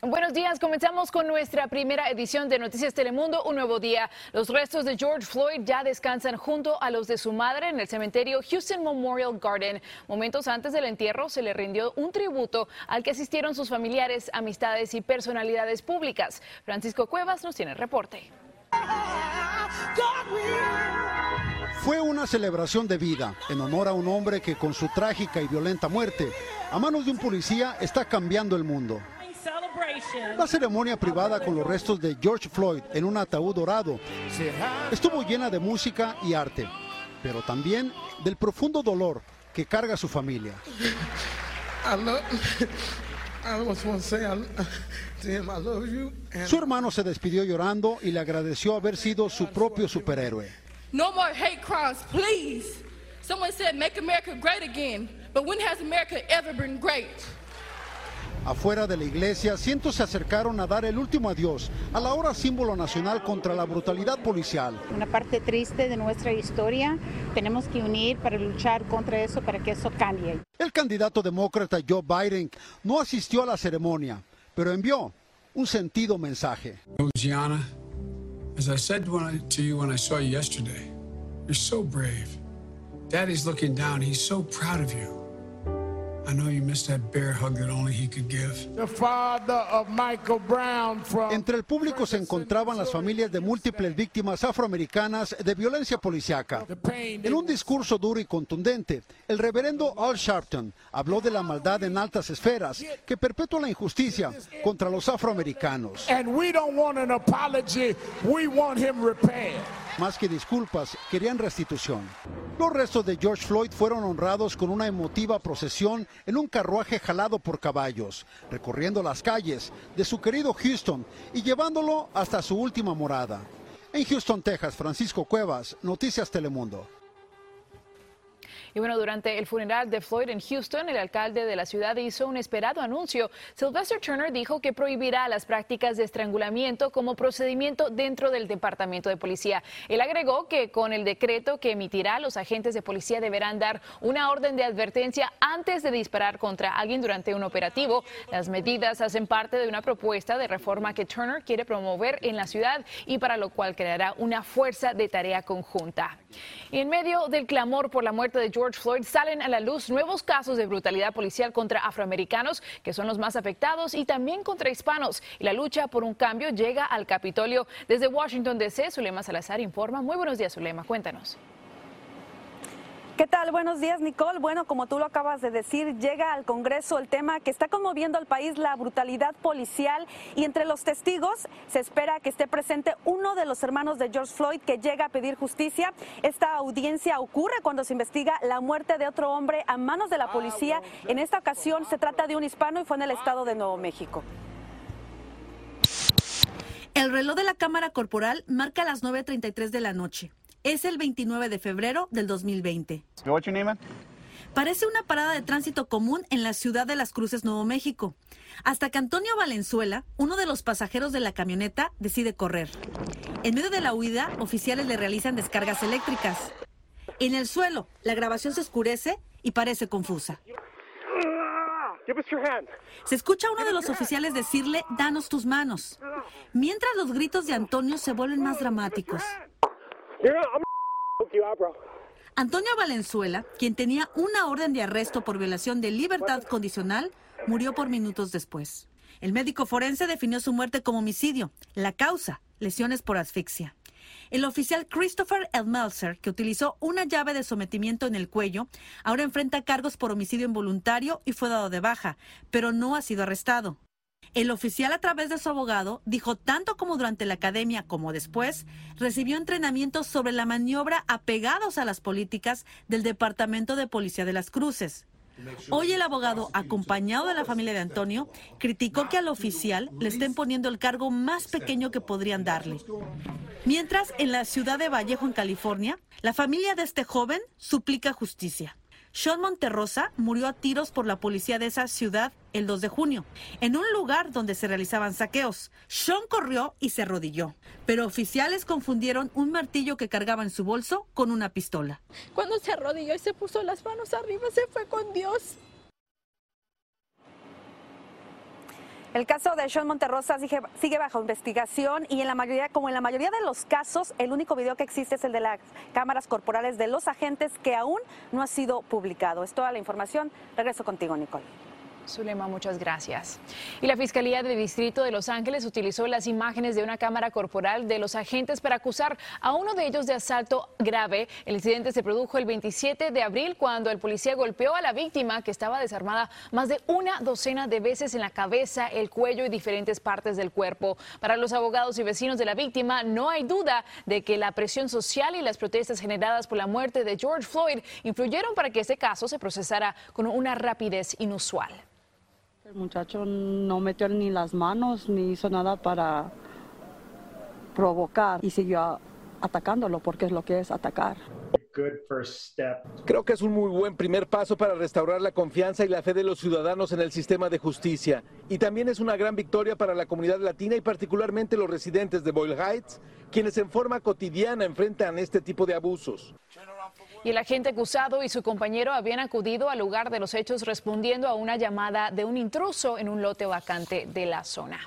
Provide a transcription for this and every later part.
Buenos días, comenzamos con nuestra primera edición de Noticias Telemundo, un nuevo día. Los restos de George Floyd ya descansan junto a los de su madre en el cementerio Houston Memorial Garden. Momentos antes del entierro se le rindió un tributo al que asistieron sus familiares, amistades y personalidades públicas. Francisco Cuevas nos tiene el reporte. Fue una celebración de vida en honor a un hombre que con su trágica y violenta muerte a manos de un policía está cambiando el mundo. La ceremonia privada con los restos de George Floyd en un ataúd dorado estuvo llena de música y arte, pero también del profundo dolor que carga su familia. Su hermano se despidió llorando y le agradeció haber sido su propio superhéroe. No more hate crimes, please. Someone said make America great again, but when has America ever been great? Afuera de la iglesia, cientos se acercaron a dar el último adiós a la hora símbolo nacional contra la brutalidad policial. Una parte triste de nuestra historia, tenemos que unir para luchar contra eso, para que eso cambie. El candidato demócrata Joe Biden no asistió a la ceremonia, pero envió un sentido mensaje. Gianna, as I said to you when I saw you yesterday, you're so brave. Daddy's looking down, he's so proud of you. Entre el público se encontraban las familias de múltiples víctimas afroamericanas de violencia policiaca. En un discurso duro y contundente, el reverendo Al Sharpton habló de la maldad en altas esferas que perpetúa la injusticia contra los afroamericanos. Más que disculpas, querían restitución. Los restos de George Floyd fueron honrados con una emotiva procesión en un carruaje jalado por caballos, recorriendo las calles de su querido Houston y llevándolo hasta su última morada. En Houston, Texas, Francisco Cuevas, Noticias Telemundo. Y bueno, durante el funeral de Floyd en Houston, el alcalde de la ciudad hizo un esperado anuncio. Sylvester Turner dijo que prohibirá las prácticas de estrangulamiento como procedimiento dentro del Departamento de Policía. Él agregó que con el decreto que emitirá, los agentes de policía deberán dar una orden de advertencia antes de disparar contra alguien durante un operativo. Las medidas hacen parte de una propuesta de reforma que Turner quiere promover en la ciudad y para lo cual creará una fuerza de tarea conjunta. En medio del clamor por la muerte de George Floyd salen a la luz nuevos casos de brutalidad policial contra afroamericanos, que son los más afectados, y también contra hispanos. Y la lucha por un cambio llega al Capitolio. Desde Washington, D.C., Zulema Salazar informa. Muy buenos días, Zulema. Cuéntanos. ¿Qué tal? Buenos días, Nicole. Bueno, como tú lo acabas de decir, llega al Congreso el tema que está conmoviendo al país, la brutalidad policial. Y entre los testigos se espera que esté presente uno de los hermanos de George Floyd que llega a pedir justicia. Esta audiencia ocurre cuando se investiga la muerte de otro hombre a manos de la policía. En esta ocasión se trata de un hispano y fue en el estado de Nuevo México. El reloj de la cámara corporal marca las 9.33 de la noche. Es el 29 de febrero del 2020. Parece una parada de tránsito común en la ciudad de Las Cruces, Nuevo México, hasta que Antonio Valenzuela, uno de los pasajeros de la camioneta, decide correr. En medio de la huida, oficiales le realizan descargas eléctricas. En el suelo, la grabación se oscurece y parece confusa. Se escucha a uno de los oficiales decirle, danos tus manos, mientras los gritos de Antonio se vuelven más dramáticos. Antonio Valenzuela, quien tenía una orden de arresto por violación de libertad condicional, murió por minutos después. El médico forense definió su muerte como homicidio. La causa, lesiones por asfixia. El oficial Christopher Elmelzer, que utilizó una llave de sometimiento en el cuello, ahora enfrenta cargos por homicidio involuntario y fue dado de baja, pero no ha sido arrestado. El oficial a través de su abogado dijo tanto como durante la academia como después recibió entrenamiento sobre la maniobra apegados a las políticas del Departamento de Policía de las Cruces. Hoy el abogado, acompañado de la familia de Antonio, criticó que al oficial le estén poniendo el cargo más pequeño que podrían darle. Mientras, en la ciudad de Vallejo, en California, la familia de este joven suplica justicia. Sean Monterrosa murió a tiros por la policía de esa ciudad el 2 de junio, en un lugar donde se realizaban saqueos. Sean corrió y se arrodilló, pero oficiales confundieron un martillo que cargaba en su bolso con una pistola. Cuando se arrodilló y se puso las manos arriba, se fue con Dios. El caso de Sean Monterrosa sigue, sigue, bajo investigación y en la mayoría, como en la mayoría de los casos, el único video que existe es el de las cámaras corporales de los agentes que aún no ha sido publicado. Es toda la información. Regreso contigo, Nicole. Zulema, muchas gracias. Y la Fiscalía del Distrito de Los Ángeles utilizó las imágenes de una cámara corporal de los agentes para acusar a uno de ellos de asalto grave. El incidente se produjo el 27 de abril cuando el policía golpeó a la víctima que estaba desarmada más de una docena de veces en la cabeza, el cuello y diferentes partes del cuerpo. Para los abogados y vecinos de la víctima, no hay duda de que la presión social y las protestas generadas por la muerte de George Floyd influyeron para que este caso se procesara con una rapidez inusual. El muchacho no metió ni las manos ni hizo nada para provocar y siguió atacándolo porque es lo que es atacar. Creo que es un muy buen primer paso para restaurar la confianza y la fe de los ciudadanos en el sistema de justicia. Y también es una gran victoria para la comunidad latina y particularmente los residentes de Boyle Heights, quienes en forma cotidiana enfrentan este tipo de abusos y el agente acusado y su compañero habían acudido al lugar de los hechos respondiendo a una llamada de un intruso en un lote vacante de la zona.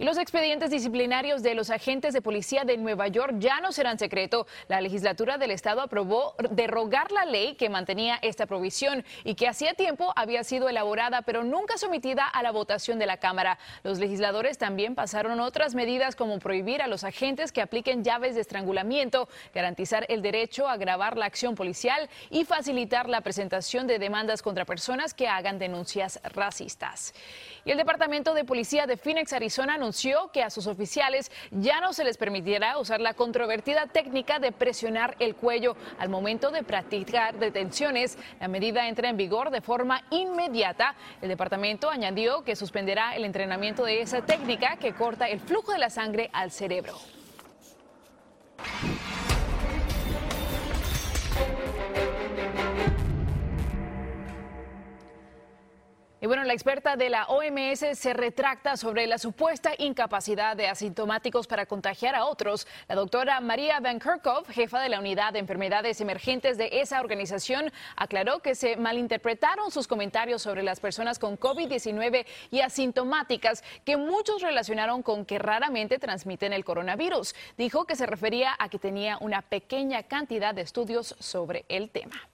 Y los expedientes disciplinarios de los agentes de policía de Nueva York ya no serán secreto. La legislatura del estado aprobó derogar la ley que mantenía esta provisión y que hacía tiempo había sido elaborada pero nunca sometida a la votación de la Cámara. Los legisladores también pasaron otras medidas como prohibir a los agentes que apliquen llaves de estrangulamiento, garantizar el derecho a grabar la acción policial y facilitar la presentación de demandas contra personas que hagan denuncias racistas. Y el Departamento de Policía de Phoenix, Arizona, anunció que a sus oficiales ya no se les permitirá usar la controvertida técnica de presionar el cuello al momento de practicar detenciones. La medida entra en vigor de forma inmediata. El departamento añadió que suspenderá el entrenamiento de esa técnica que corta el flujo de la sangre al cerebro. Y bueno, la experta de la OMS se retracta sobre la supuesta incapacidad de asintomáticos para contagiar a otros. La doctora María Van Kerkhove, jefa de la unidad de enfermedades emergentes de esa organización, aclaró que se malinterpretaron sus comentarios sobre las personas con COVID-19 y asintomáticas que muchos relacionaron con que raramente transmiten el coronavirus. Dijo que se refería a que tenía una pequeña cantidad de estudios sobre el tema.